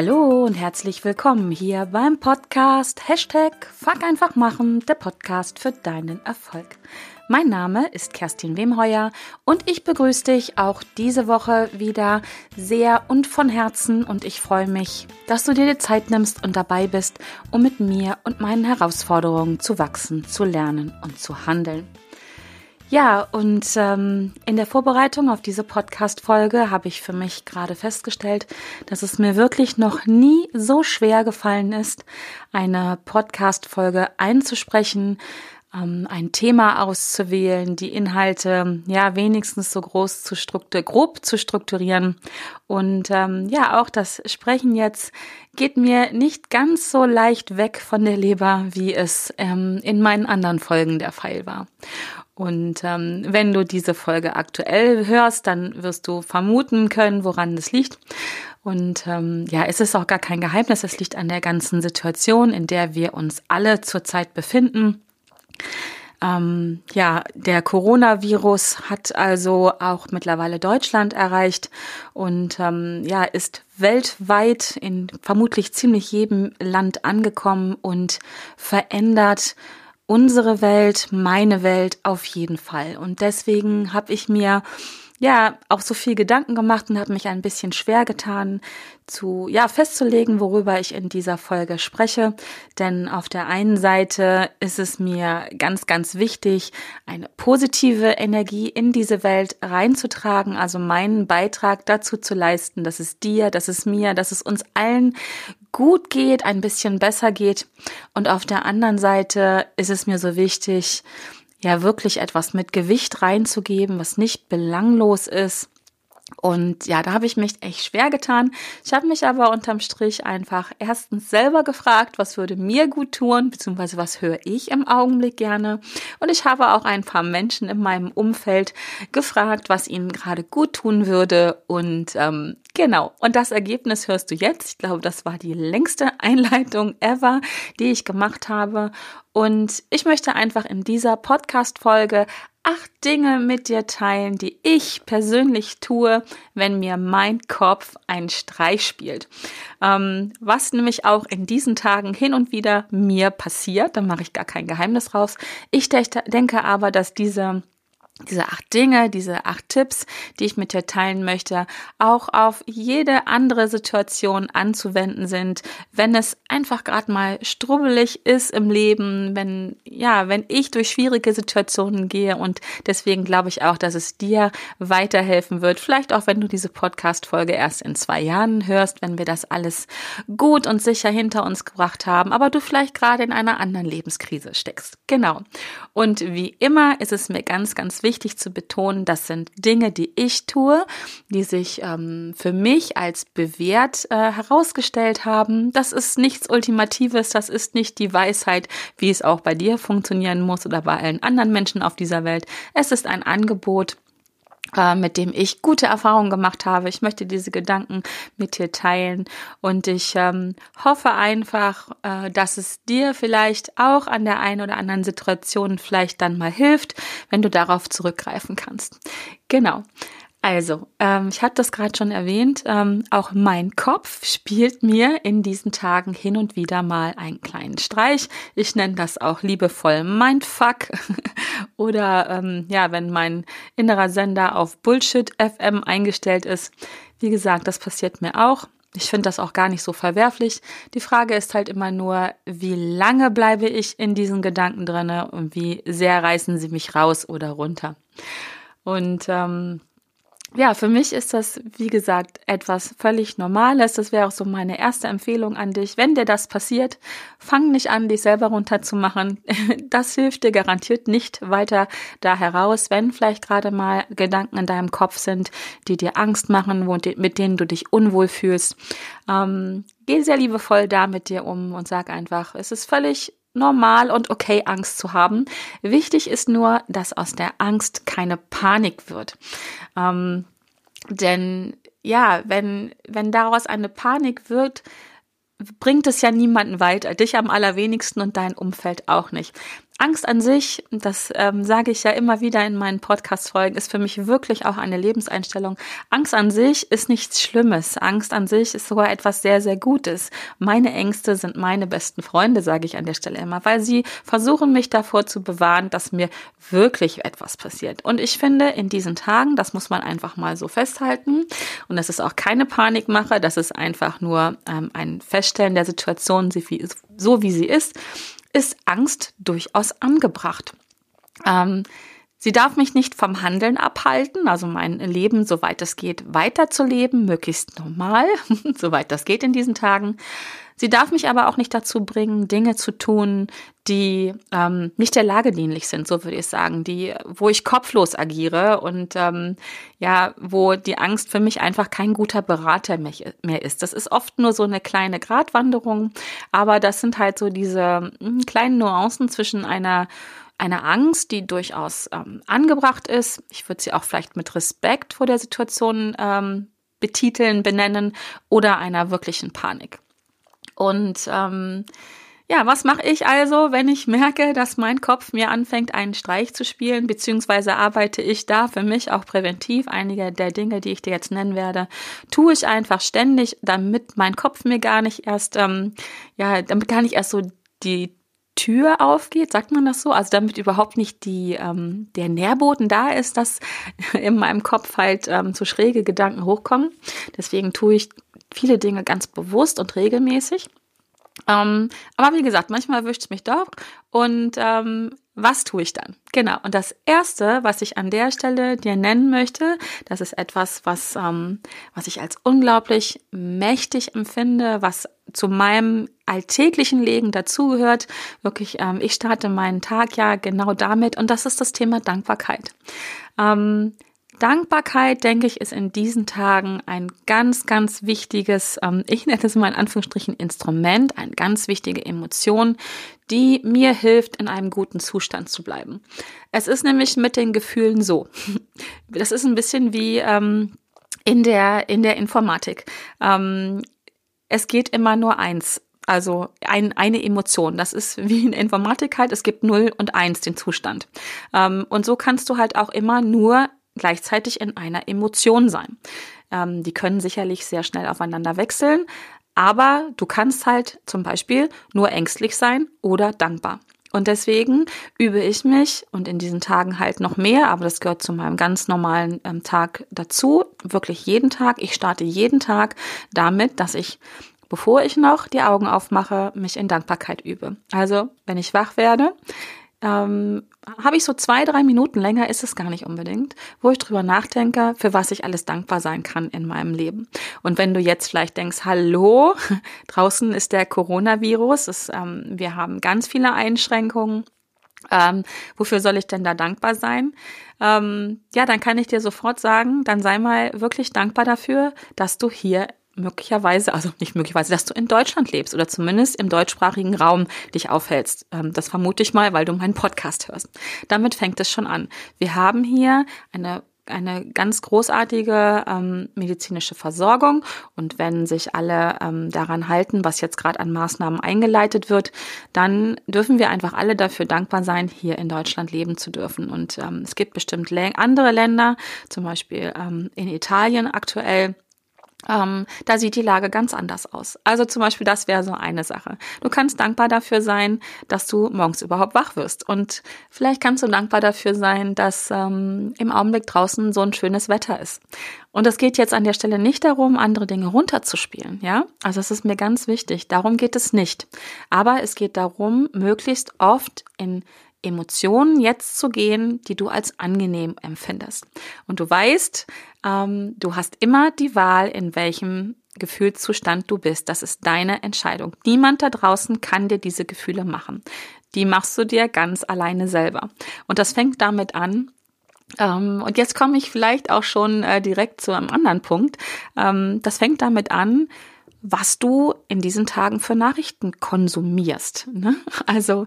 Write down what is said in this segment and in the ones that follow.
Hallo und herzlich willkommen hier beim Podcast Hashtag Fuck einfach machen, der Podcast für deinen Erfolg. Mein Name ist Kerstin Wemheuer und ich begrüße dich auch diese Woche wieder sehr und von Herzen und ich freue mich, dass du dir die Zeit nimmst und dabei bist, um mit mir und meinen Herausforderungen zu wachsen, zu lernen und zu handeln. Ja, und ähm, in der Vorbereitung auf diese Podcast-Folge habe ich für mich gerade festgestellt, dass es mir wirklich noch nie so schwer gefallen ist, eine Podcast-Folge einzusprechen, ähm, ein Thema auszuwählen, die Inhalte ja wenigstens so groß zu struktur grob zu strukturieren. Und ähm, ja, auch das Sprechen jetzt geht mir nicht ganz so leicht weg von der Leber, wie es ähm, in meinen anderen Folgen der Fall war. Und ähm, wenn du diese Folge aktuell hörst, dann wirst du vermuten können, woran das liegt. Und ähm, ja, es ist auch gar kein Geheimnis, es liegt an der ganzen Situation, in der wir uns alle zurzeit befinden. Ähm, ja, der Coronavirus hat also auch mittlerweile Deutschland erreicht und ähm, ja, ist weltweit in vermutlich ziemlich jedem Land angekommen und verändert unsere Welt, meine Welt auf jeden Fall. Und deswegen habe ich mir ja auch so viel Gedanken gemacht und habe mich ein bisschen schwer getan, zu ja festzulegen, worüber ich in dieser Folge spreche, denn auf der einen Seite ist es mir ganz ganz wichtig, eine positive Energie in diese Welt reinzutragen, also meinen Beitrag dazu zu leisten, dass es dir, dass es mir, dass es uns allen gut geht, ein bisschen besser geht und auf der anderen Seite ist es mir so wichtig, ja wirklich etwas mit Gewicht reinzugeben, was nicht belanglos ist. Und ja, da habe ich mich echt schwer getan. Ich habe mich aber unterm Strich einfach erstens selber gefragt, was würde mir gut tun, beziehungsweise was höre ich im Augenblick gerne. Und ich habe auch ein paar Menschen in meinem Umfeld gefragt, was ihnen gerade gut tun würde. Und ähm, Genau, und das Ergebnis hörst du jetzt. Ich glaube, das war die längste Einleitung ever, die ich gemacht habe. Und ich möchte einfach in dieser Podcast-Folge acht Dinge mit dir teilen, die ich persönlich tue, wenn mir mein Kopf einen Streich spielt. Ähm, was nämlich auch in diesen Tagen hin und wieder mir passiert, da mache ich gar kein Geheimnis raus. Ich denke aber, dass diese diese acht Dinge, diese acht Tipps, die ich mit dir teilen möchte, auch auf jede andere Situation anzuwenden sind, wenn es einfach gerade mal strubbelig ist im Leben, wenn ja, wenn ich durch schwierige Situationen gehe und deswegen glaube ich auch, dass es dir weiterhelfen wird. Vielleicht auch, wenn du diese Podcast Folge erst in zwei Jahren hörst, wenn wir das alles gut und sicher hinter uns gebracht haben, aber du vielleicht gerade in einer anderen Lebenskrise steckst. Genau. Und wie immer ist es mir ganz ganz wichtig wichtig zu betonen, das sind Dinge, die ich tue, die sich ähm, für mich als bewährt äh, herausgestellt haben. Das ist nichts Ultimatives, das ist nicht die Weisheit, wie es auch bei dir funktionieren muss oder bei allen anderen Menschen auf dieser Welt. Es ist ein Angebot, mit dem ich gute Erfahrungen gemacht habe. Ich möchte diese Gedanken mit dir teilen und ich ähm, hoffe einfach, äh, dass es dir vielleicht auch an der einen oder anderen Situation vielleicht dann mal hilft, wenn du darauf zurückgreifen kannst. Genau. Also, ähm, ich hatte das gerade schon erwähnt, ähm, auch mein Kopf spielt mir in diesen Tagen hin und wieder mal einen kleinen Streich. Ich nenne das auch liebevoll Mindfuck. Oder ähm, ja, wenn mein innerer Sender auf Bullshit FM eingestellt ist. Wie gesagt, das passiert mir auch. Ich finde das auch gar nicht so verwerflich. Die Frage ist halt immer nur, wie lange bleibe ich in diesen Gedanken drinne und wie sehr reißen sie mich raus oder runter. Und ähm, ja, für mich ist das, wie gesagt, etwas völlig Normales. Das wäre auch so meine erste Empfehlung an dich. Wenn dir das passiert, fang nicht an, dich selber runterzumachen. Das hilft dir garantiert nicht weiter da heraus, wenn vielleicht gerade mal Gedanken in deinem Kopf sind, die dir Angst machen, mit denen du dich unwohl fühlst. Ähm, geh sehr liebevoll da mit dir um und sag einfach, es ist völlig normal und okay, Angst zu haben. Wichtig ist nur, dass aus der Angst keine Panik wird. Ähm, denn ja, wenn, wenn daraus eine Panik wird, bringt es ja niemanden weiter, dich am allerwenigsten und dein Umfeld auch nicht. Angst an sich, das ähm, sage ich ja immer wieder in meinen Podcast-Folgen, ist für mich wirklich auch eine Lebenseinstellung. Angst an sich ist nichts Schlimmes. Angst an sich ist sogar etwas sehr, sehr Gutes. Meine Ängste sind meine besten Freunde, sage ich an der Stelle immer, weil sie versuchen, mich davor zu bewahren, dass mir wirklich etwas passiert. Und ich finde, in diesen Tagen, das muss man einfach mal so festhalten, und das ist auch keine Panikmache, das ist einfach nur ähm, ein Feststellen der Situation, so wie sie ist ist Angst durchaus angebracht. Ähm, sie darf mich nicht vom Handeln abhalten, also mein Leben, soweit es geht, weiterzuleben, möglichst normal, soweit das geht in diesen Tagen. Sie darf mich aber auch nicht dazu bringen, Dinge zu tun, die ähm, nicht der Lage dienlich sind, so würde ich sagen, die, wo ich kopflos agiere und ähm, ja, wo die Angst für mich einfach kein guter Berater mehr ist. Das ist oft nur so eine kleine Gratwanderung, aber das sind halt so diese hm, kleinen Nuancen zwischen einer einer Angst, die durchaus ähm, angebracht ist. Ich würde sie auch vielleicht mit Respekt vor der Situation ähm, betiteln, benennen oder einer wirklichen Panik. Und ähm, ja, was mache ich also, wenn ich merke, dass mein Kopf mir anfängt, einen Streich zu spielen, beziehungsweise arbeite ich da für mich auch präventiv. Einige der Dinge, die ich dir jetzt nennen werde, tue ich einfach ständig, damit mein Kopf mir gar nicht erst, ähm, ja, damit gar nicht erst so die Tür aufgeht, sagt man das so? Also damit überhaupt nicht die, ähm, der Nährboden da ist, dass in meinem Kopf halt ähm, so schräge Gedanken hochkommen. Deswegen tue ich viele Dinge ganz bewusst und regelmäßig. Ähm, aber wie gesagt, manchmal erwischt es mich doch. Und ähm, was tue ich dann? Genau. Und das Erste, was ich an der Stelle dir nennen möchte, das ist etwas, was, ähm, was ich als unglaublich mächtig empfinde, was zu meinem alltäglichen Leben dazugehört. Wirklich, ähm, ich starte meinen Tag ja genau damit. Und das ist das Thema Dankbarkeit. Ähm, Dankbarkeit, denke ich, ist in diesen Tagen ein ganz, ganz wichtiges, ähm, ich nenne es mal in Anführungsstrichen Instrument, eine ganz wichtige Emotion, die mir hilft, in einem guten Zustand zu bleiben. Es ist nämlich mit den Gefühlen so. Das ist ein bisschen wie ähm, in der in der Informatik. Ähm, es geht immer nur eins. Also ein, eine Emotion. Das ist wie in Informatik halt. Es gibt 0 und 1 den Zustand. Und so kannst du halt auch immer nur gleichzeitig in einer Emotion sein. Ähm, die können sicherlich sehr schnell aufeinander wechseln, aber du kannst halt zum Beispiel nur ängstlich sein oder dankbar. Und deswegen übe ich mich und in diesen Tagen halt noch mehr, aber das gehört zu meinem ganz normalen ähm, Tag dazu, wirklich jeden Tag. Ich starte jeden Tag damit, dass ich bevor ich noch die Augen aufmache, mich in Dankbarkeit übe. Also, wenn ich wach werde, ähm, habe ich so zwei, drei Minuten länger ist es gar nicht unbedingt, wo ich drüber nachdenke, für was ich alles dankbar sein kann in meinem Leben. Und wenn du jetzt vielleicht denkst, hallo, draußen ist der Coronavirus, es, ähm, wir haben ganz viele Einschränkungen. Ähm, wofür soll ich denn da dankbar sein? Ähm, ja, dann kann ich dir sofort sagen, dann sei mal wirklich dankbar dafür, dass du hier möglicherweise, also nicht möglicherweise, dass du in Deutschland lebst oder zumindest im deutschsprachigen Raum dich aufhältst. Ähm, das vermute ich mal, weil du meinen Podcast hörst. Damit fängt es schon an. Wir haben hier eine eine ganz großartige ähm, medizinische Versorgung und wenn sich alle ähm, daran halten, was jetzt gerade an Maßnahmen eingeleitet wird, dann dürfen wir einfach alle dafür dankbar sein, hier in Deutschland leben zu dürfen. Und ähm, es gibt bestimmt andere Länder, zum Beispiel ähm, in Italien aktuell, ähm, da sieht die Lage ganz anders aus. Also zum Beispiel, das wäre so eine Sache. Du kannst dankbar dafür sein, dass du morgens überhaupt wach wirst. Und vielleicht kannst du dankbar dafür sein, dass ähm, im Augenblick draußen so ein schönes Wetter ist. Und es geht jetzt an der Stelle nicht darum, andere Dinge runterzuspielen, ja? Also es ist mir ganz wichtig. Darum geht es nicht. Aber es geht darum, möglichst oft in Emotionen jetzt zu gehen, die du als angenehm empfindest. Und du weißt, ähm, du hast immer die Wahl, in welchem Gefühlszustand du bist. Das ist deine Entscheidung. Niemand da draußen kann dir diese Gefühle machen. Die machst du dir ganz alleine selber. Und das fängt damit an, ähm, und jetzt komme ich vielleicht auch schon äh, direkt zu einem anderen Punkt. Ähm, das fängt damit an, was du in diesen Tagen für Nachrichten konsumierst. Ne? Also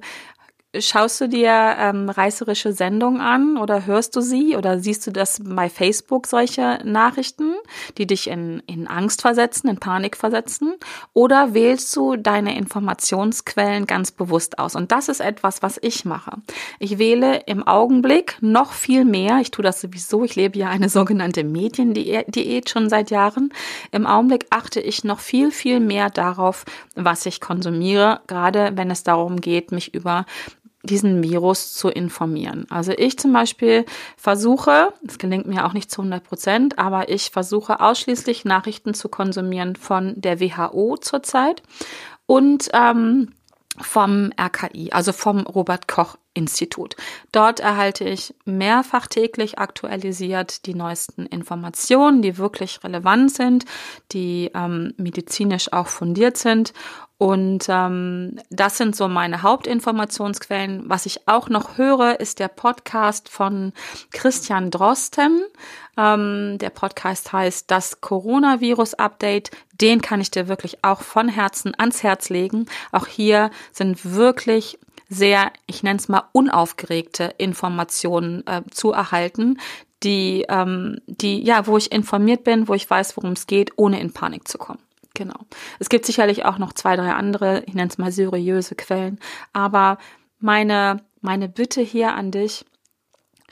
Schaust du dir ähm, reißerische Sendungen an oder hörst du sie oder siehst du das bei Facebook solche Nachrichten, die dich in, in Angst versetzen, in Panik versetzen? Oder wählst du deine Informationsquellen ganz bewusst aus? Und das ist etwas, was ich mache. Ich wähle im Augenblick noch viel mehr. Ich tue das sowieso. Ich lebe ja eine sogenannte Mediendiät schon seit Jahren. Im Augenblick achte ich noch viel, viel mehr darauf, was ich konsumiere, gerade wenn es darum geht, mich über diesen Virus zu informieren. Also ich zum Beispiel versuche, es gelingt mir auch nicht zu 100 Prozent, aber ich versuche ausschließlich Nachrichten zu konsumieren von der WHO zurzeit und ähm, vom RKI, also vom Robert Koch Institut. Dort erhalte ich mehrfach täglich aktualisiert die neuesten Informationen, die wirklich relevant sind, die ähm, medizinisch auch fundiert sind. Und ähm, das sind so meine Hauptinformationsquellen. Was ich auch noch höre, ist der Podcast von Christian Drosten. Ähm, der Podcast heißt Das Coronavirus-Update. Den kann ich dir wirklich auch von Herzen ans Herz legen. Auch hier sind wirklich sehr, ich nenne es mal, unaufgeregte Informationen äh, zu erhalten, die, ähm, die, ja, wo ich informiert bin, wo ich weiß, worum es geht, ohne in Panik zu kommen. Genau. Es gibt sicherlich auch noch zwei, drei andere, ich nenne es mal seriöse Quellen, aber meine, meine Bitte hier an dich,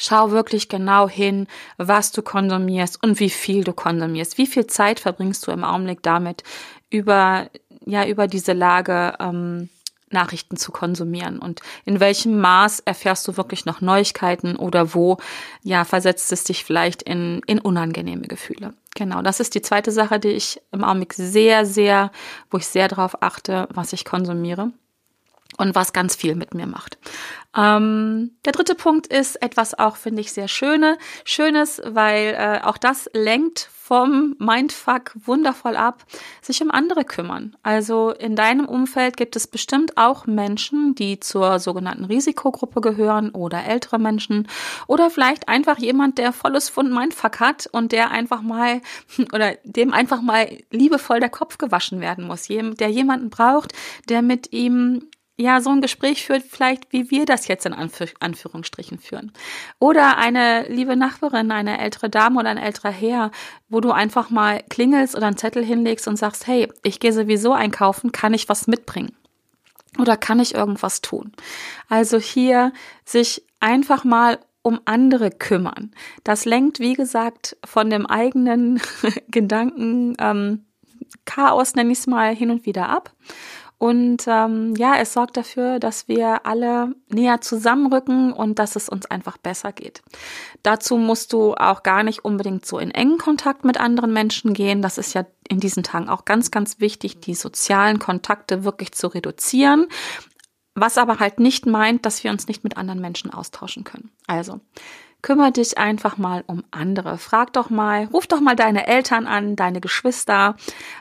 Schau wirklich genau hin, was du konsumierst und wie viel du konsumierst. Wie viel Zeit verbringst du im Augenblick damit, über, ja, über diese Lage ähm, Nachrichten zu konsumieren und in welchem Maß erfährst du wirklich noch Neuigkeiten oder wo ja versetzt es dich vielleicht in, in unangenehme Gefühle. Genau, das ist die zweite Sache, die ich im Augenblick sehr, sehr, wo ich sehr darauf achte, was ich konsumiere und was ganz viel mit mir macht. Ähm, der dritte Punkt ist etwas auch, finde ich, sehr schöne, Schönes, weil äh, auch das lenkt vom Mindfuck wundervoll ab, sich um andere kümmern. Also in deinem Umfeld gibt es bestimmt auch Menschen, die zur sogenannten Risikogruppe gehören oder ältere Menschen oder vielleicht einfach jemand, der volles Fund Mindfuck hat und der einfach mal oder dem einfach mal liebevoll der Kopf gewaschen werden muss, der jemanden braucht, der mit ihm ja so ein Gespräch führt, vielleicht wie wir das jetzt in Anführ Anführungsstrichen führen. Oder eine liebe Nachbarin, eine ältere Dame oder ein älterer Herr, wo du einfach mal klingelst oder einen Zettel hinlegst und sagst, hey, ich gehe sowieso einkaufen, kann ich was mitbringen? Oder kann ich irgendwas tun? Also hier sich einfach mal um andere kümmern. Das lenkt, wie gesagt, von dem eigenen Gedanken ähm, Chaos, nenne ich es mal, hin und wieder ab und ähm, ja, es sorgt dafür, dass wir alle näher zusammenrücken und dass es uns einfach besser geht. Dazu musst du auch gar nicht unbedingt so in engen Kontakt mit anderen Menschen gehen. Das ist ja in diesen Tagen auch ganz, ganz wichtig, die sozialen Kontakte wirklich zu reduzieren. Was aber halt nicht meint, dass wir uns nicht mit anderen Menschen austauschen können. Also, Kümmer dich einfach mal um andere. Frag doch mal, ruf doch mal deine Eltern an, deine Geschwister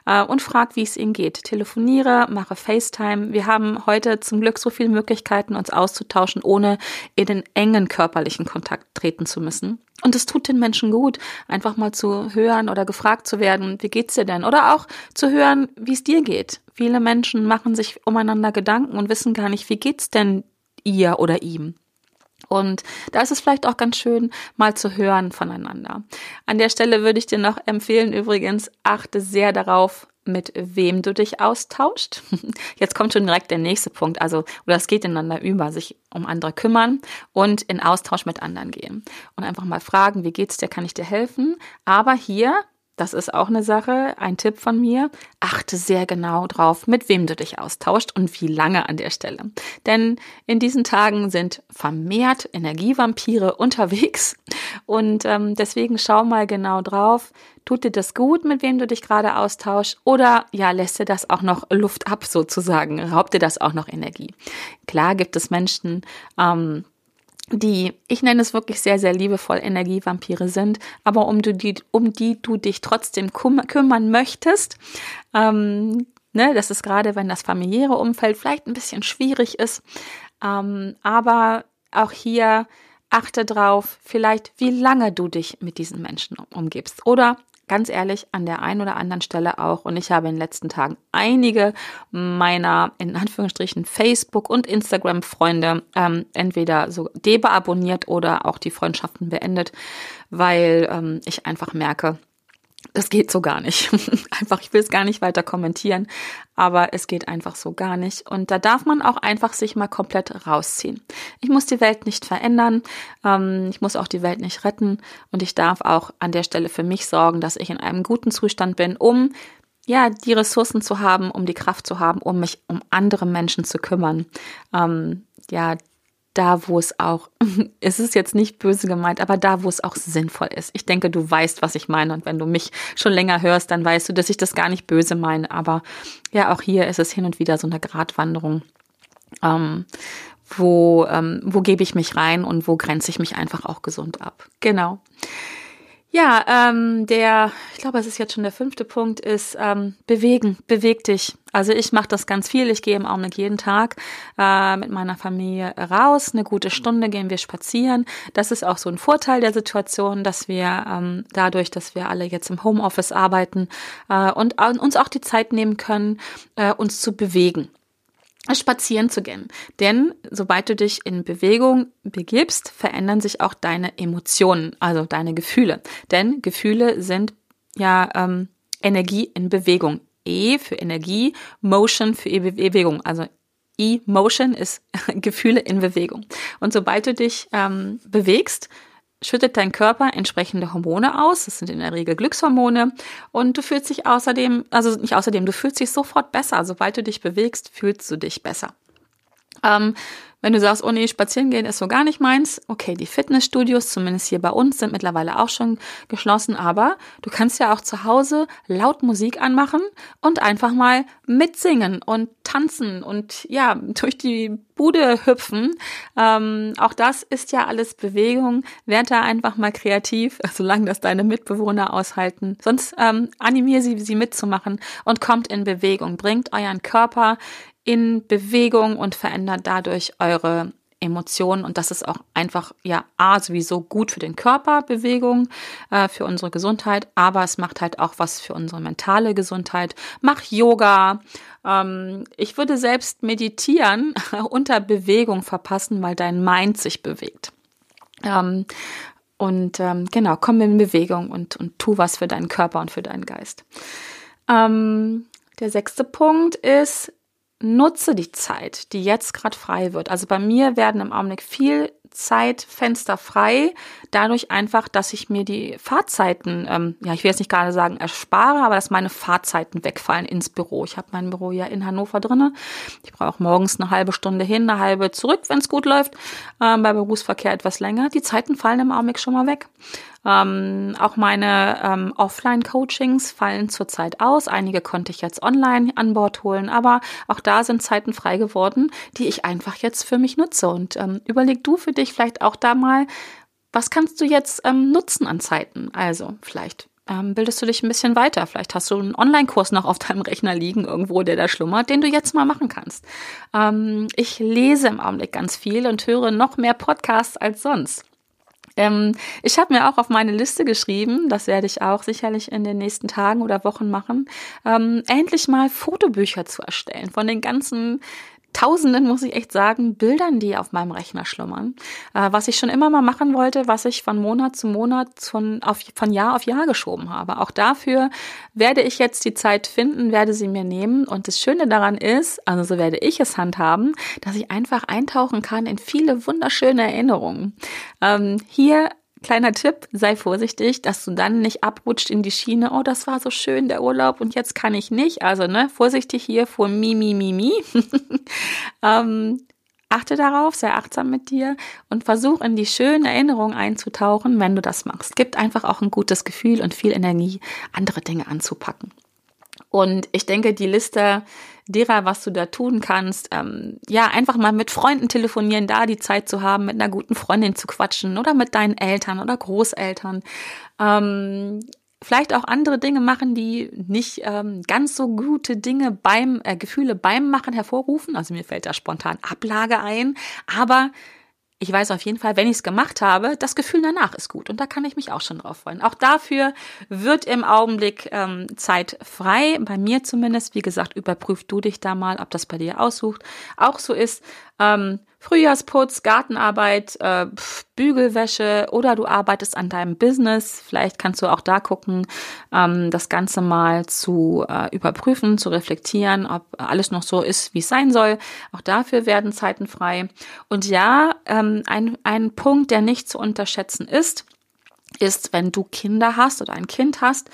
äh, und frag, wie es ihnen geht. Telefoniere, mache FaceTime. Wir haben heute zum Glück so viele Möglichkeiten, uns auszutauschen, ohne in den engen körperlichen Kontakt treten zu müssen. Und es tut den Menschen gut, einfach mal zu hören oder gefragt zu werden, wie geht's dir denn? Oder auch zu hören, wie es dir geht. Viele Menschen machen sich umeinander Gedanken und wissen gar nicht, wie geht's denn ihr oder ihm? Und da ist es vielleicht auch ganz schön, mal zu hören voneinander. An der Stelle würde ich dir noch empfehlen, übrigens, achte sehr darauf, mit wem du dich austauscht. Jetzt kommt schon direkt der nächste Punkt. Also, oder es geht ineinander über, sich um andere kümmern und in Austausch mit anderen gehen. Und einfach mal fragen, wie geht's dir, kann ich dir helfen? Aber hier das ist auch eine Sache, ein Tipp von mir. Achte sehr genau drauf, mit wem du dich austauscht und wie lange an der Stelle. Denn in diesen Tagen sind vermehrt Energievampire unterwegs und ähm, deswegen schau mal genau drauf. Tut dir das gut, mit wem du dich gerade austauschst oder ja, lässt dir das auch noch Luft ab sozusagen? Raubt dir das auch noch Energie? Klar gibt es Menschen, ähm, die, ich nenne es wirklich sehr, sehr liebevoll Energievampire sind, aber um, du die, um die du dich trotzdem kümmern möchtest, ähm, ne, das ist gerade, wenn das familiäre Umfeld vielleicht ein bisschen schwierig ist, ähm, aber auch hier achte drauf, vielleicht wie lange du dich mit diesen Menschen umgibst. Oder ganz ehrlich, an der einen oder anderen Stelle auch. Und ich habe in den letzten Tagen einige meiner, in Anführungsstrichen, Facebook- und Instagram-Freunde ähm, entweder so deabonniert oder auch die Freundschaften beendet, weil ähm, ich einfach merke, das geht so gar nicht. einfach, ich will es gar nicht weiter kommentieren, aber es geht einfach so gar nicht. Und da darf man auch einfach sich mal komplett rausziehen. Ich muss die Welt nicht verändern, ähm, ich muss auch die Welt nicht retten und ich darf auch an der Stelle für mich sorgen, dass ich in einem guten Zustand bin, um ja, die Ressourcen zu haben, um die Kraft zu haben, um mich um andere Menschen zu kümmern. Ähm, ja, da, wo es auch, es ist jetzt nicht böse gemeint, aber da, wo es auch sinnvoll ist. Ich denke, du weißt, was ich meine. Und wenn du mich schon länger hörst, dann weißt du, dass ich das gar nicht böse meine. Aber ja, auch hier ist es hin und wieder so eine Gratwanderung. Ähm, wo, ähm, wo gebe ich mich rein und wo grenze ich mich einfach auch gesund ab. Genau. Ja, ähm, der, ich glaube, es ist jetzt schon der fünfte Punkt, ist ähm, bewegen, beweg dich. Also ich mache das ganz viel. Ich gehe im Augenblick jeden Tag äh, mit meiner Familie raus. Eine gute Stunde gehen wir spazieren. Das ist auch so ein Vorteil der Situation, dass wir ähm, dadurch, dass wir alle jetzt im Homeoffice arbeiten äh, und äh, uns auch die Zeit nehmen können, äh, uns zu bewegen spazieren zu gehen. Denn sobald du dich in Bewegung begibst, verändern sich auch deine Emotionen, also deine Gefühle. Denn Gefühle sind ja ähm, Energie in Bewegung. E für Energie, Motion für e Bewegung. Also E-Motion ist Gefühle in Bewegung. Und sobald du dich ähm, bewegst, schüttet dein Körper entsprechende Hormone aus. Das sind in der Regel Glückshormone. Und du fühlst dich außerdem, also nicht außerdem, du fühlst dich sofort besser. Sobald du dich bewegst, fühlst du dich besser. Ähm, wenn du sagst, oh nee, spazieren gehen ist so gar nicht meins, okay, die Fitnessstudios, zumindest hier bei uns, sind mittlerweile auch schon geschlossen, aber du kannst ja auch zu Hause laut Musik anmachen und einfach mal mitsingen und tanzen und ja, durch die Bude hüpfen. Ähm, auch das ist ja alles Bewegung. Werd da einfach mal kreativ, solange das deine Mitbewohner aushalten. Sonst ähm, animier sie, sie mitzumachen und kommt in Bewegung. Bringt euren Körper in Bewegung und verändert dadurch eure Emotionen. Und das ist auch einfach ja a sowieso gut für den Körper Bewegung äh, für unsere Gesundheit. Aber es macht halt auch was für unsere mentale Gesundheit. Mach Yoga. Ähm, ich würde selbst meditieren unter Bewegung verpassen weil dein Mind sich bewegt. Ähm, und ähm, genau komm in Bewegung und und tu was für deinen Körper und für deinen Geist. Ähm, der sechste Punkt ist nutze die Zeit, die jetzt gerade frei wird. Also bei mir werden im Augenblick viel Zeitfenster frei, dadurch einfach, dass ich mir die Fahrzeiten, ähm, ja, ich will jetzt nicht gerade sagen erspare, aber dass meine Fahrzeiten wegfallen ins Büro. Ich habe mein Büro ja in Hannover drinne. Ich brauche morgens eine halbe Stunde hin, eine halbe zurück, wenn es gut läuft. Ähm, bei Berufsverkehr etwas länger. Die Zeiten fallen im Augenblick schon mal weg. Ähm, auch meine ähm, Offline-Coachings fallen zurzeit aus. Einige konnte ich jetzt online an Bord holen, aber auch da sind Zeiten frei geworden, die ich einfach jetzt für mich nutze. Und ähm, überleg du für dich vielleicht auch da mal, was kannst du jetzt ähm, nutzen an Zeiten? Also vielleicht ähm, bildest du dich ein bisschen weiter. Vielleicht hast du einen Online-Kurs noch auf deinem Rechner liegen, irgendwo, der da schlummert, den du jetzt mal machen kannst. Ähm, ich lese im Augenblick ganz viel und höre noch mehr Podcasts als sonst. Ähm, ich habe mir auch auf meine Liste geschrieben, das werde ich auch sicherlich in den nächsten Tagen oder Wochen machen, ähm, endlich mal Fotobücher zu erstellen von den ganzen Tausenden, muss ich echt sagen, Bildern, die auf meinem Rechner schlummern. Äh, was ich schon immer mal machen wollte, was ich von Monat zu Monat, von, auf, von Jahr auf Jahr geschoben habe. Auch dafür werde ich jetzt die Zeit finden, werde sie mir nehmen. Und das Schöne daran ist, also so werde ich es handhaben, dass ich einfach eintauchen kann in viele wunderschöne Erinnerungen. Ähm, hier Kleiner Tipp, sei vorsichtig, dass du dann nicht abrutscht in die Schiene, oh, das war so schön, der Urlaub und jetzt kann ich nicht. Also, ne, vorsichtig hier vor Mi, Mi, Mi, Mi. ähm, achte darauf, sei achtsam mit dir und versuch in die schönen Erinnerungen einzutauchen, wenn du das machst. Gibt einfach auch ein gutes Gefühl und viel Energie, andere Dinge anzupacken. Und ich denke, die Liste derer, was du da tun kannst, ähm, ja, einfach mal mit Freunden telefonieren, da die Zeit zu haben, mit einer guten Freundin zu quatschen oder mit deinen Eltern oder Großeltern. Ähm, vielleicht auch andere Dinge machen, die nicht ähm, ganz so gute Dinge beim äh, Gefühle beim Machen hervorrufen. Also mir fällt da spontan Ablage ein, aber ich weiß auf jeden Fall, wenn ich es gemacht habe, das Gefühl danach ist gut. Und da kann ich mich auch schon drauf freuen. Auch dafür wird im Augenblick ähm, Zeit frei. Bei mir zumindest. Wie gesagt, überprüf du dich da mal, ob das bei dir aussucht. Auch so ist. Ähm, Frühjahrsputz, Gartenarbeit, äh, Bügelwäsche oder du arbeitest an deinem Business. Vielleicht kannst du auch da gucken, ähm, das Ganze mal zu äh, überprüfen, zu reflektieren, ob alles noch so ist, wie es sein soll. Auch dafür werden Zeiten frei. Und ja, ähm, ein, ein Punkt, der nicht zu unterschätzen ist, ist, wenn du Kinder hast oder ein Kind hast,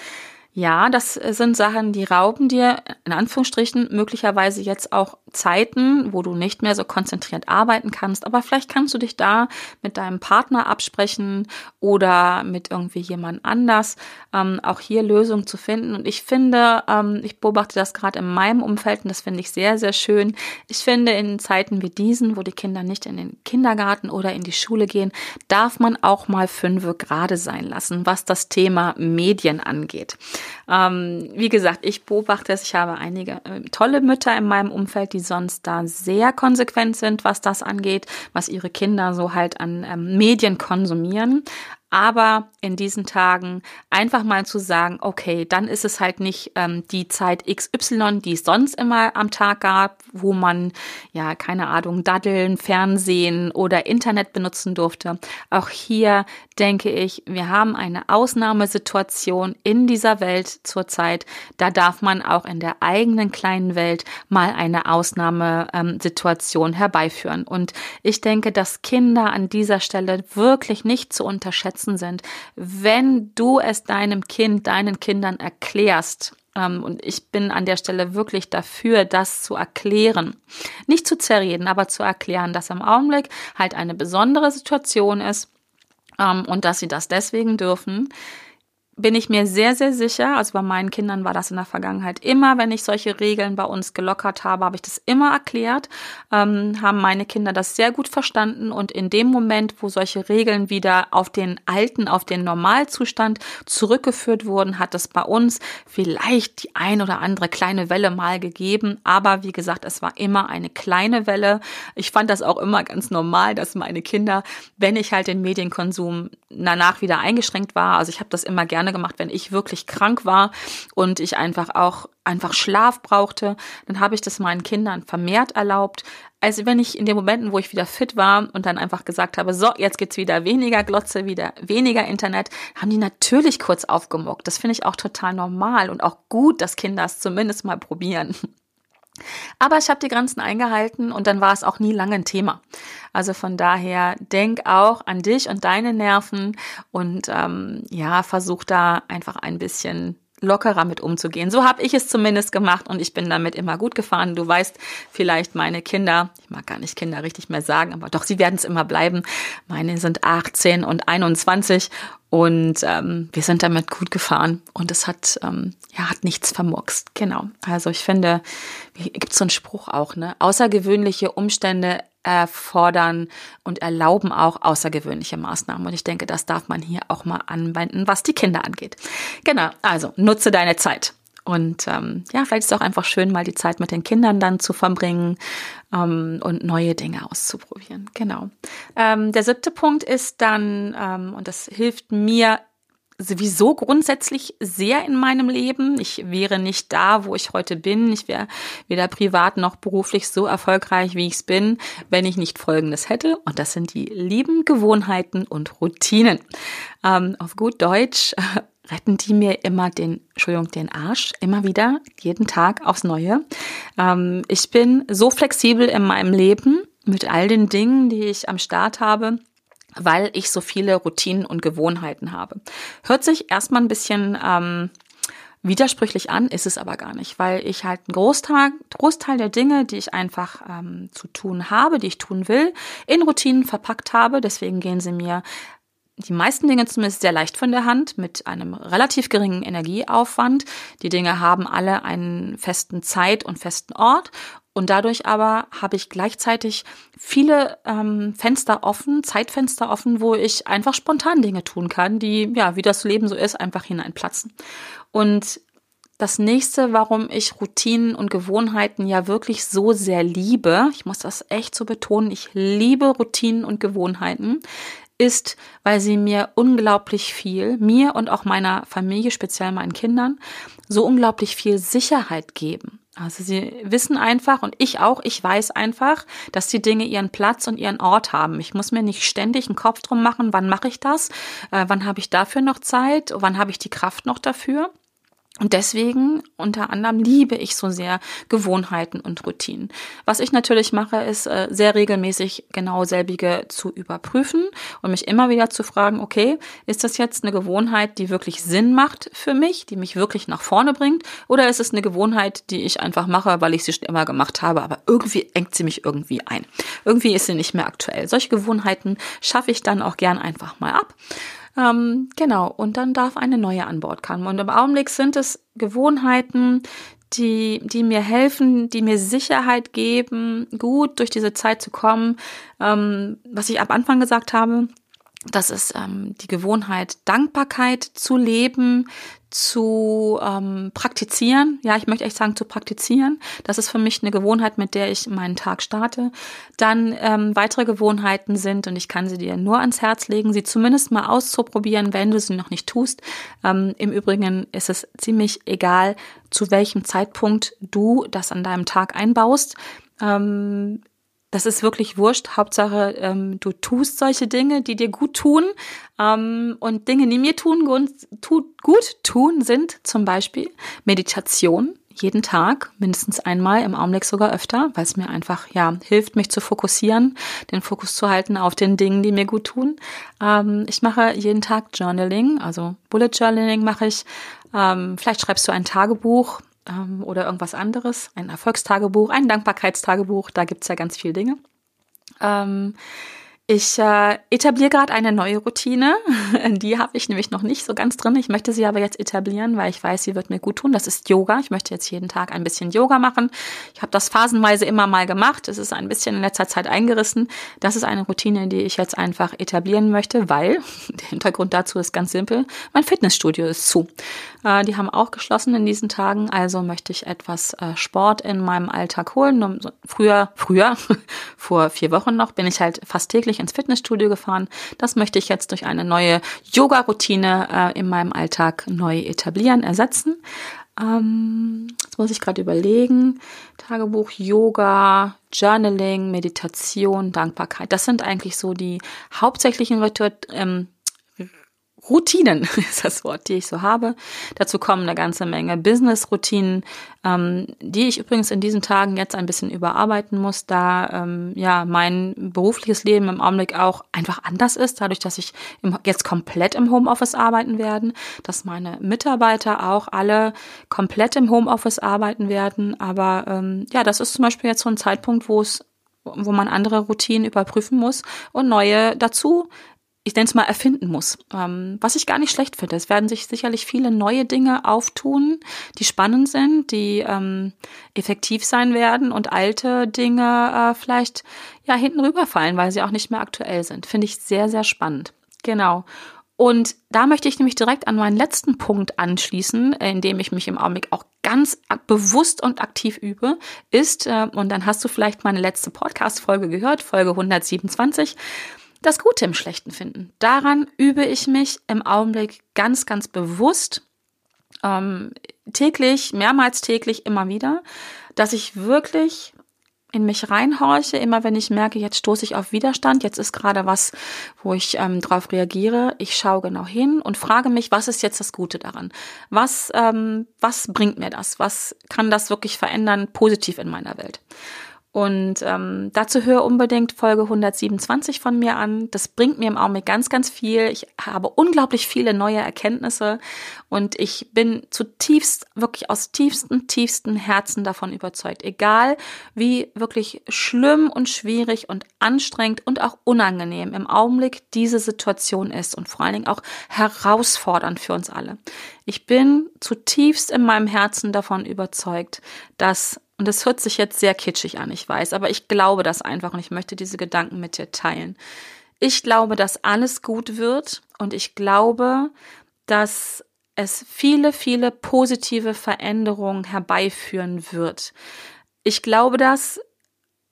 ja, das sind Sachen, die rauben dir in Anführungsstrichen möglicherweise jetzt auch Zeiten, wo du nicht mehr so konzentriert arbeiten kannst. Aber vielleicht kannst du dich da mit deinem Partner absprechen oder mit irgendwie jemand anders, ähm, auch hier Lösungen zu finden. Und ich finde, ähm, ich beobachte das gerade in meinem Umfeld und das finde ich sehr, sehr schön. Ich finde, in Zeiten wie diesen, wo die Kinder nicht in den Kindergarten oder in die Schule gehen, darf man auch mal fünfe gerade sein lassen, was das Thema Medien angeht. Ähm, wie gesagt, ich beobachte es, ich habe einige äh, tolle Mütter in meinem Umfeld, die sonst da sehr konsequent sind, was das angeht, was ihre Kinder so halt an ähm, Medien konsumieren aber in diesen Tagen einfach mal zu sagen, okay, dann ist es halt nicht ähm, die Zeit XY, die es sonst immer am Tag gab, wo man, ja, keine Ahnung, daddeln, Fernsehen oder Internet benutzen durfte. Auch hier denke ich, wir haben eine Ausnahmesituation in dieser Welt zurzeit. Da darf man auch in der eigenen kleinen Welt mal eine Ausnahmesituation ähm, herbeiführen. Und ich denke, dass Kinder an dieser Stelle wirklich nicht zu unterschätzen sind, wenn du es deinem Kind, deinen Kindern erklärst. Ähm, und ich bin an der Stelle wirklich dafür, das zu erklären. Nicht zu zerreden, aber zu erklären, dass im Augenblick halt eine besondere Situation ist und dass sie das deswegen dürfen bin ich mir sehr, sehr sicher, also bei meinen Kindern war das in der Vergangenheit immer, wenn ich solche Regeln bei uns gelockert habe, habe ich das immer erklärt, ähm, haben meine Kinder das sehr gut verstanden und in dem Moment, wo solche Regeln wieder auf den alten, auf den Normalzustand zurückgeführt wurden, hat es bei uns vielleicht die ein oder andere kleine Welle mal gegeben, aber wie gesagt, es war immer eine kleine Welle. Ich fand das auch immer ganz normal, dass meine Kinder, wenn ich halt den Medienkonsum danach wieder eingeschränkt war, also ich habe das immer gerne gerne gemacht, wenn ich wirklich krank war und ich einfach auch einfach Schlaf brauchte, dann habe ich das meinen Kindern vermehrt erlaubt. Also wenn ich in den Momenten, wo ich wieder fit war und dann einfach gesagt habe, so, jetzt gibt's wieder weniger Glotze, wieder weniger Internet, haben die natürlich kurz aufgemuckt. Das finde ich auch total normal und auch gut, dass Kinder es zumindest mal probieren. Aber ich habe die Grenzen eingehalten und dann war es auch nie lange ein Thema. Also von daher denk auch an dich und deine Nerven und ähm, ja, versuch da einfach ein bisschen lockerer mit umzugehen. So habe ich es zumindest gemacht und ich bin damit immer gut gefahren. Du weißt vielleicht meine Kinder, ich mag gar nicht Kinder richtig mehr sagen, aber doch, sie werden es immer bleiben. Meine sind 18 und 21 und ähm, wir sind damit gut gefahren und es hat, ähm, ja, hat nichts vermurkst. Genau. Also ich finde, gibt so einen Spruch auch, ne? Außergewöhnliche Umstände erfordern und erlauben auch außergewöhnliche Maßnahmen. Und ich denke, das darf man hier auch mal anwenden, was die Kinder angeht. Genau, also nutze deine Zeit. Und ähm, ja, vielleicht ist es auch einfach schön, mal die Zeit mit den Kindern dann zu verbringen ähm, und neue Dinge auszuprobieren. Genau. Ähm, der siebte Punkt ist dann, ähm, und das hilft mir sowieso grundsätzlich sehr in meinem Leben. Ich wäre nicht da, wo ich heute bin. Ich wäre weder privat noch beruflich so erfolgreich, wie ich es bin, wenn ich nicht Folgendes hätte. Und das sind die lieben Gewohnheiten und Routinen. Ähm, auf gut Deutsch retten die mir immer den, Entschuldigung, den Arsch, immer wieder, jeden Tag aufs Neue. Ähm, ich bin so flexibel in meinem Leben mit all den Dingen, die ich am Start habe, weil ich so viele Routinen und Gewohnheiten habe. Hört sich erstmal ein bisschen ähm, widersprüchlich an, ist es aber gar nicht, weil ich halt einen Großteil, Großteil der Dinge, die ich einfach ähm, zu tun habe, die ich tun will, in Routinen verpackt habe. Deswegen gehen sie mir die meisten Dinge zumindest sehr leicht von der Hand mit einem relativ geringen Energieaufwand. Die Dinge haben alle einen festen Zeit- und festen Ort. Und dadurch aber habe ich gleichzeitig viele ähm, Fenster offen, Zeitfenster offen, wo ich einfach spontan Dinge tun kann, die, ja, wie das Leben so ist, einfach hineinplatzen. Und das nächste, warum ich Routinen und Gewohnheiten ja wirklich so sehr liebe, ich muss das echt so betonen, ich liebe Routinen und Gewohnheiten, ist, weil sie mir unglaublich viel, mir und auch meiner Familie, speziell meinen Kindern, so unglaublich viel Sicherheit geben. Also sie wissen einfach und ich auch, ich weiß einfach, dass die Dinge ihren Platz und ihren Ort haben. Ich muss mir nicht ständig einen Kopf drum machen, wann mache ich das, äh, wann habe ich dafür noch Zeit, wann habe ich die Kraft noch dafür. Und deswegen unter anderem liebe ich so sehr Gewohnheiten und Routinen. Was ich natürlich mache, ist äh, sehr regelmäßig genau selbige zu überprüfen und mich immer wieder zu fragen, okay, ist das jetzt eine Gewohnheit, die wirklich Sinn macht für mich, die mich wirklich nach vorne bringt, oder ist es eine Gewohnheit, die ich einfach mache, weil ich sie schon immer gemacht habe, aber irgendwie engt sie mich irgendwie ein. Irgendwie ist sie nicht mehr aktuell. Solche Gewohnheiten schaffe ich dann auch gern einfach mal ab. Ähm, genau, und dann darf eine neue an Bord kommen. Und im Augenblick sind es Gewohnheiten, die, die mir helfen, die mir Sicherheit geben, gut durch diese Zeit zu kommen. Ähm, was ich ab Anfang gesagt habe, das ist ähm, die Gewohnheit, Dankbarkeit zu leben, zu ähm, praktizieren. Ja, ich möchte echt sagen, zu praktizieren. Das ist für mich eine Gewohnheit, mit der ich meinen Tag starte. Dann ähm, weitere Gewohnheiten sind, und ich kann sie dir nur ans Herz legen, sie zumindest mal auszuprobieren, wenn du sie noch nicht tust. Ähm, Im Übrigen ist es ziemlich egal, zu welchem Zeitpunkt du das an deinem Tag einbaust. Ähm, das ist wirklich wurscht. Hauptsache, ähm, du tust solche Dinge, die dir gut tun. Ähm, und Dinge, die mir tun, gut, tun, sind zum Beispiel Meditation. Jeden Tag, mindestens einmal, im Augenblick sogar öfter, weil es mir einfach ja hilft, mich zu fokussieren, den Fokus zu halten auf den Dingen, die mir gut tun. Ähm, ich mache jeden Tag Journaling, also Bullet Journaling mache ich. Ähm, vielleicht schreibst du ein Tagebuch, ähm, oder irgendwas anderes, ein Erfolgstagebuch, ein Dankbarkeitstagebuch, da gibt's ja ganz viele Dinge. Ähm, ich äh, etabliere gerade eine neue Routine. Die habe ich nämlich noch nicht so ganz drin. Ich möchte sie aber jetzt etablieren, weil ich weiß, sie wird mir gut tun. Das ist Yoga. Ich möchte jetzt jeden Tag ein bisschen Yoga machen. Ich habe das phasenweise immer mal gemacht. Es ist ein bisschen in letzter Zeit eingerissen. Das ist eine Routine, die ich jetzt einfach etablieren möchte, weil der Hintergrund dazu ist ganz simpel. Mein Fitnessstudio ist zu. Äh, die haben auch geschlossen in diesen Tagen. Also möchte ich etwas äh, Sport in meinem Alltag holen. Früher, früher, vor vier Wochen noch, bin ich halt fast täglich täglich ins Fitnessstudio gefahren. Das möchte ich jetzt durch eine neue Yoga-Routine äh, in meinem Alltag neu etablieren, ersetzen. Ähm, jetzt muss ich gerade überlegen. Tagebuch, Yoga, Journaling, Meditation, Dankbarkeit. Das sind eigentlich so die hauptsächlichen ähm, Routinen ist das Wort, die ich so habe. Dazu kommen eine ganze Menge Business-Routinen, ähm, die ich übrigens in diesen Tagen jetzt ein bisschen überarbeiten muss, da ähm, ja mein berufliches Leben im Augenblick auch einfach anders ist, dadurch, dass ich im, jetzt komplett im Homeoffice arbeiten werden, dass meine Mitarbeiter auch alle komplett im Homeoffice arbeiten werden. Aber ähm, ja, das ist zum Beispiel jetzt so ein Zeitpunkt, wo es wo man andere Routinen überprüfen muss und neue dazu ich nenne es mal, erfinden muss. Ähm, was ich gar nicht schlecht finde. Es werden sich sicherlich viele neue Dinge auftun, die spannend sind, die ähm, effektiv sein werden und alte Dinge äh, vielleicht ja hinten rüberfallen, weil sie auch nicht mehr aktuell sind. Finde ich sehr, sehr spannend. Genau. Und da möchte ich nämlich direkt an meinen letzten Punkt anschließen, in dem ich mich im Augenblick auch ganz bewusst und aktiv übe, ist, äh, und dann hast du vielleicht meine letzte Podcast-Folge gehört, Folge 127, das Gute im Schlechten finden. Daran übe ich mich im Augenblick ganz, ganz bewusst, ähm, täglich, mehrmals täglich, immer wieder, dass ich wirklich in mich reinhorche, immer wenn ich merke, jetzt stoße ich auf Widerstand, jetzt ist gerade was, wo ich ähm, darauf reagiere. Ich schaue genau hin und frage mich, was ist jetzt das Gute daran? Was, ähm, was bringt mir das? Was kann das wirklich verändern, positiv in meiner Welt? Und ähm, dazu höre unbedingt Folge 127 von mir an. Das bringt mir im Augenblick ganz, ganz viel. Ich habe unglaublich viele neue Erkenntnisse und ich bin zutiefst, wirklich aus tiefstem, tiefstem Herzen davon überzeugt. Egal wie wirklich schlimm und schwierig und anstrengend und auch unangenehm im Augenblick diese Situation ist und vor allen Dingen auch herausfordernd für uns alle. Ich bin zutiefst in meinem Herzen davon überzeugt, dass und das hört sich jetzt sehr kitschig an, ich weiß, aber ich glaube das einfach und ich möchte diese Gedanken mit dir teilen. Ich glaube, dass alles gut wird und ich glaube, dass es viele, viele positive Veränderungen herbeiführen wird. Ich glaube das,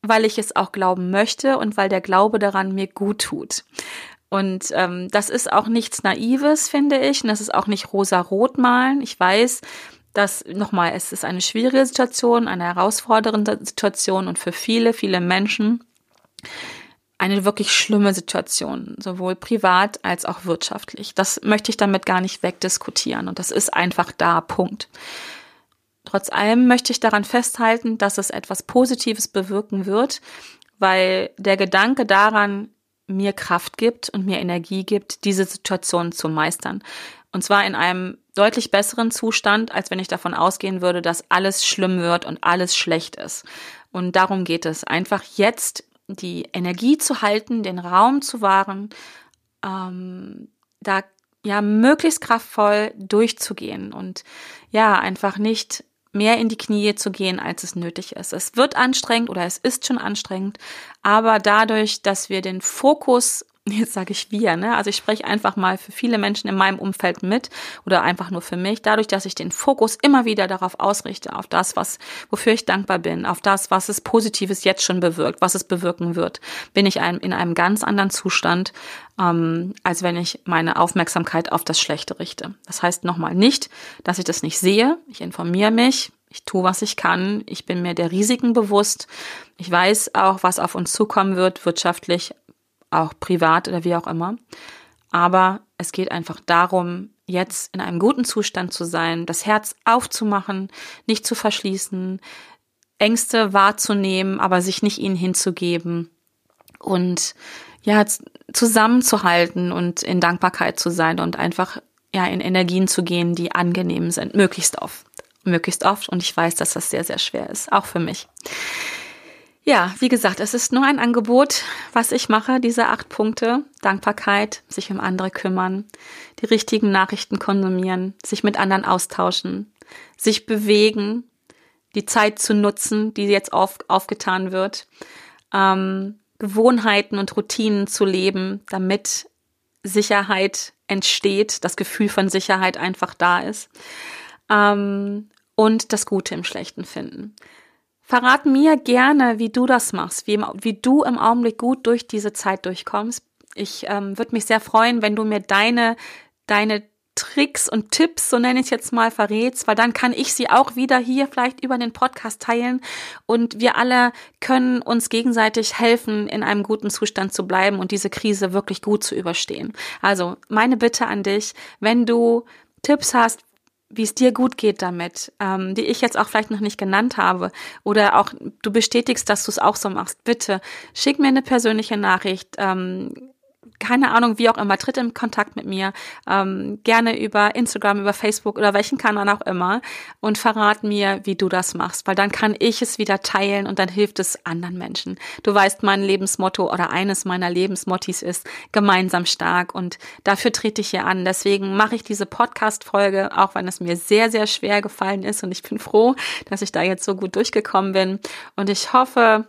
weil ich es auch glauben möchte und weil der Glaube daran mir gut tut. Und ähm, das ist auch nichts Naives, finde ich. Und das ist auch nicht rosa-rot malen. Ich weiß, dass nochmal, es ist eine schwierige Situation, eine herausfordernde Situation und für viele, viele Menschen eine wirklich schlimme Situation, sowohl privat als auch wirtschaftlich. Das möchte ich damit gar nicht wegdiskutieren und das ist einfach da, Punkt. Trotz allem möchte ich daran festhalten, dass es etwas Positives bewirken wird, weil der Gedanke daran, mir Kraft gibt und mir Energie gibt, diese Situation zu meistern. Und zwar in einem deutlich besseren Zustand, als wenn ich davon ausgehen würde, dass alles schlimm wird und alles schlecht ist. Und darum geht es. Einfach jetzt die Energie zu halten, den Raum zu wahren, ähm, da ja möglichst kraftvoll durchzugehen und ja einfach nicht mehr in die Knie zu gehen, als es nötig ist. Es wird anstrengend oder es ist schon anstrengend, aber dadurch, dass wir den Fokus jetzt sage ich wir, ne? Also ich spreche einfach mal für viele Menschen in meinem Umfeld mit oder einfach nur für mich, dadurch, dass ich den Fokus immer wieder darauf ausrichte, auf das, was, wofür ich dankbar bin, auf das, was es Positives jetzt schon bewirkt, was es bewirken wird, bin ich in einem ganz anderen Zustand, ähm, als wenn ich meine Aufmerksamkeit auf das Schlechte richte. Das heißt nochmal nicht, dass ich das nicht sehe. Ich informiere mich, ich tue, was ich kann. Ich bin mir der Risiken bewusst. Ich weiß auch, was auf uns zukommen wird, wirtschaftlich, auch privat oder wie auch immer. Aber es geht einfach darum, jetzt in einem guten Zustand zu sein, das Herz aufzumachen, nicht zu verschließen, Ängste wahrzunehmen, aber sich nicht ihnen hinzugeben und ja, zusammenzuhalten und in Dankbarkeit zu sein und einfach ja in Energien zu gehen, die angenehm sind, möglichst oft, möglichst oft. Und ich weiß, dass das sehr, sehr schwer ist, auch für mich. Ja, wie gesagt, es ist nur ein Angebot, was ich mache, diese acht Punkte. Dankbarkeit, sich um andere kümmern, die richtigen Nachrichten konsumieren, sich mit anderen austauschen, sich bewegen, die Zeit zu nutzen, die jetzt auf, aufgetan wird, ähm, Gewohnheiten und Routinen zu leben, damit Sicherheit entsteht, das Gefühl von Sicherheit einfach da ist ähm, und das Gute im Schlechten finden. Verrat mir gerne, wie du das machst, wie, wie du im Augenblick gut durch diese Zeit durchkommst. Ich ähm, würde mich sehr freuen, wenn du mir deine, deine Tricks und Tipps, so nenne ich es jetzt mal, verrätst, weil dann kann ich sie auch wieder hier vielleicht über den Podcast teilen und wir alle können uns gegenseitig helfen, in einem guten Zustand zu bleiben und diese Krise wirklich gut zu überstehen. Also meine Bitte an dich, wenn du Tipps hast, wie es dir gut geht damit, ähm, die ich jetzt auch vielleicht noch nicht genannt habe, oder auch du bestätigst, dass du es auch so machst, bitte schick mir eine persönliche Nachricht. Ähm, keine Ahnung, wie auch immer, tritt in Kontakt mit mir, ähm, gerne über Instagram, über Facebook oder welchen Kanal auch immer und verrat mir, wie du das machst, weil dann kann ich es wieder teilen und dann hilft es anderen Menschen. Du weißt, mein Lebensmotto oder eines meiner Lebensmottis ist gemeinsam stark und dafür trete ich hier an. Deswegen mache ich diese Podcast-Folge, auch wenn es mir sehr, sehr schwer gefallen ist und ich bin froh, dass ich da jetzt so gut durchgekommen bin und ich hoffe,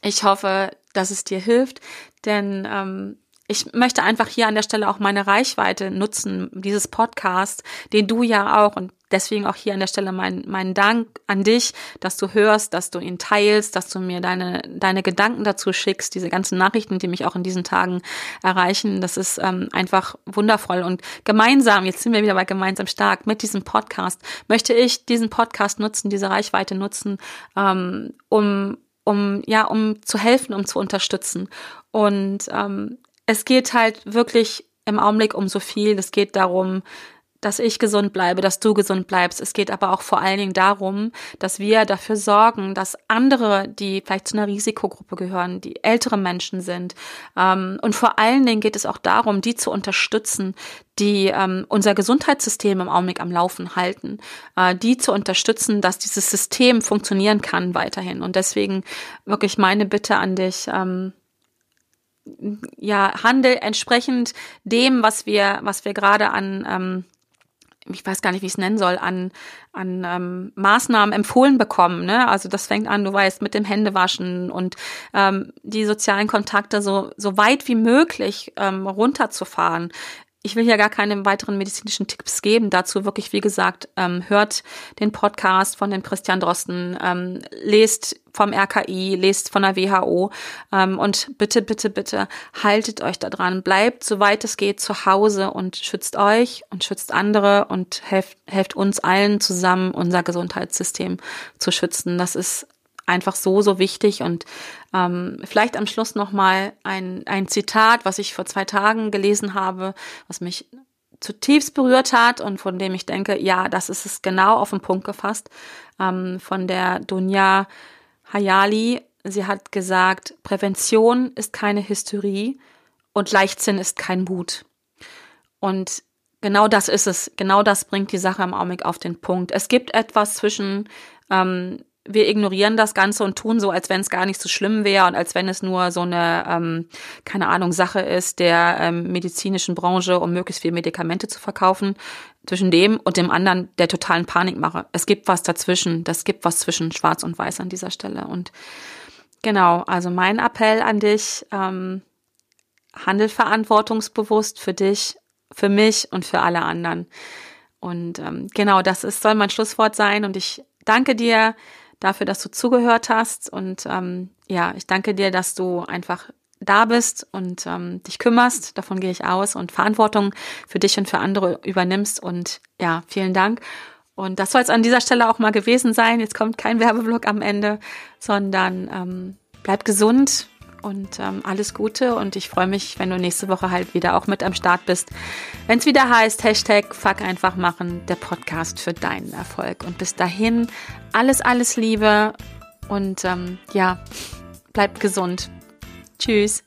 ich hoffe, dass es dir hilft, denn ähm, ich möchte einfach hier an der Stelle auch meine Reichweite nutzen, dieses Podcast, den du ja auch und deswegen auch hier an der Stelle mein, mein Dank an dich, dass du hörst, dass du ihn teilst, dass du mir deine, deine Gedanken dazu schickst, diese ganzen Nachrichten, die mich auch in diesen Tagen erreichen. Das ist ähm, einfach wundervoll. Und gemeinsam, jetzt sind wir wieder bei gemeinsam stark, mit diesem Podcast möchte ich diesen Podcast nutzen, diese Reichweite nutzen, ähm, um um ja um zu helfen, um zu unterstützen. Und ähm, es geht halt wirklich im Augenblick um so viel. Es geht darum, dass ich gesund bleibe, dass du gesund bleibst. Es geht aber auch vor allen Dingen darum, dass wir dafür sorgen, dass andere, die vielleicht zu einer Risikogruppe gehören, die ältere Menschen sind, ähm, und vor allen Dingen geht es auch darum, die zu unterstützen, die ähm, unser Gesundheitssystem im Augenblick am Laufen halten, äh, die zu unterstützen, dass dieses System funktionieren kann weiterhin. Und deswegen wirklich meine Bitte an dich. Ja, Handel entsprechend dem, was wir, was wir gerade an, ähm, ich weiß gar nicht, wie ich es nennen soll, an, an ähm, Maßnahmen empfohlen bekommen. Ne? Also das fängt an, du weißt, mit dem Händewaschen und ähm, die sozialen Kontakte so, so weit wie möglich ähm, runterzufahren ich will hier gar keine weiteren medizinischen Tipps geben. Dazu wirklich, wie gesagt, ähm, hört den Podcast von dem Christian Drosten, ähm, lest vom RKI, lest von der WHO ähm, und bitte, bitte, bitte haltet euch da dran. Bleibt, soweit es geht, zu Hause und schützt euch und schützt andere und helft, helft uns allen zusammen, unser Gesundheitssystem zu schützen. Das ist einfach so, so wichtig. Und ähm, vielleicht am Schluss nochmal ein, ein Zitat, was ich vor zwei Tagen gelesen habe, was mich zutiefst berührt hat und von dem ich denke, ja, das ist es genau auf den Punkt gefasst, ähm, von der Dunja Hayali. Sie hat gesagt, Prävention ist keine Hysterie und Leichtsinn ist kein Mut. Und genau das ist es. Genau das bringt die Sache im Augenblick auf den Punkt. Es gibt etwas zwischen ähm, wir ignorieren das Ganze und tun so, als wenn es gar nicht so schlimm wäre und als wenn es nur so eine, ähm, keine Ahnung, Sache ist der ähm, medizinischen Branche, um möglichst viel Medikamente zu verkaufen, zwischen dem und dem anderen der totalen Panikmache. Es gibt was dazwischen, das gibt was zwischen Schwarz und Weiß an dieser Stelle. Und genau, also mein Appell an dich, ähm, handel verantwortungsbewusst für dich, für mich und für alle anderen. Und ähm, genau, das ist, soll mein Schlusswort sein. Und ich danke dir dafür, dass du zugehört hast. Und ähm, ja, ich danke dir, dass du einfach da bist und ähm, dich kümmerst. Davon gehe ich aus und Verantwortung für dich und für andere übernimmst. Und ja, vielen Dank. Und das soll es an dieser Stelle auch mal gewesen sein. Jetzt kommt kein Werbeblock am Ende, sondern ähm, bleib gesund, und ähm, alles Gute und ich freue mich, wenn du nächste Woche halt wieder auch mit am Start bist. Wenn es wieder heißt, Hashtag Fuck einfach machen, der Podcast für deinen Erfolg. Und bis dahin alles, alles Liebe und ähm, ja, bleib gesund. Tschüss.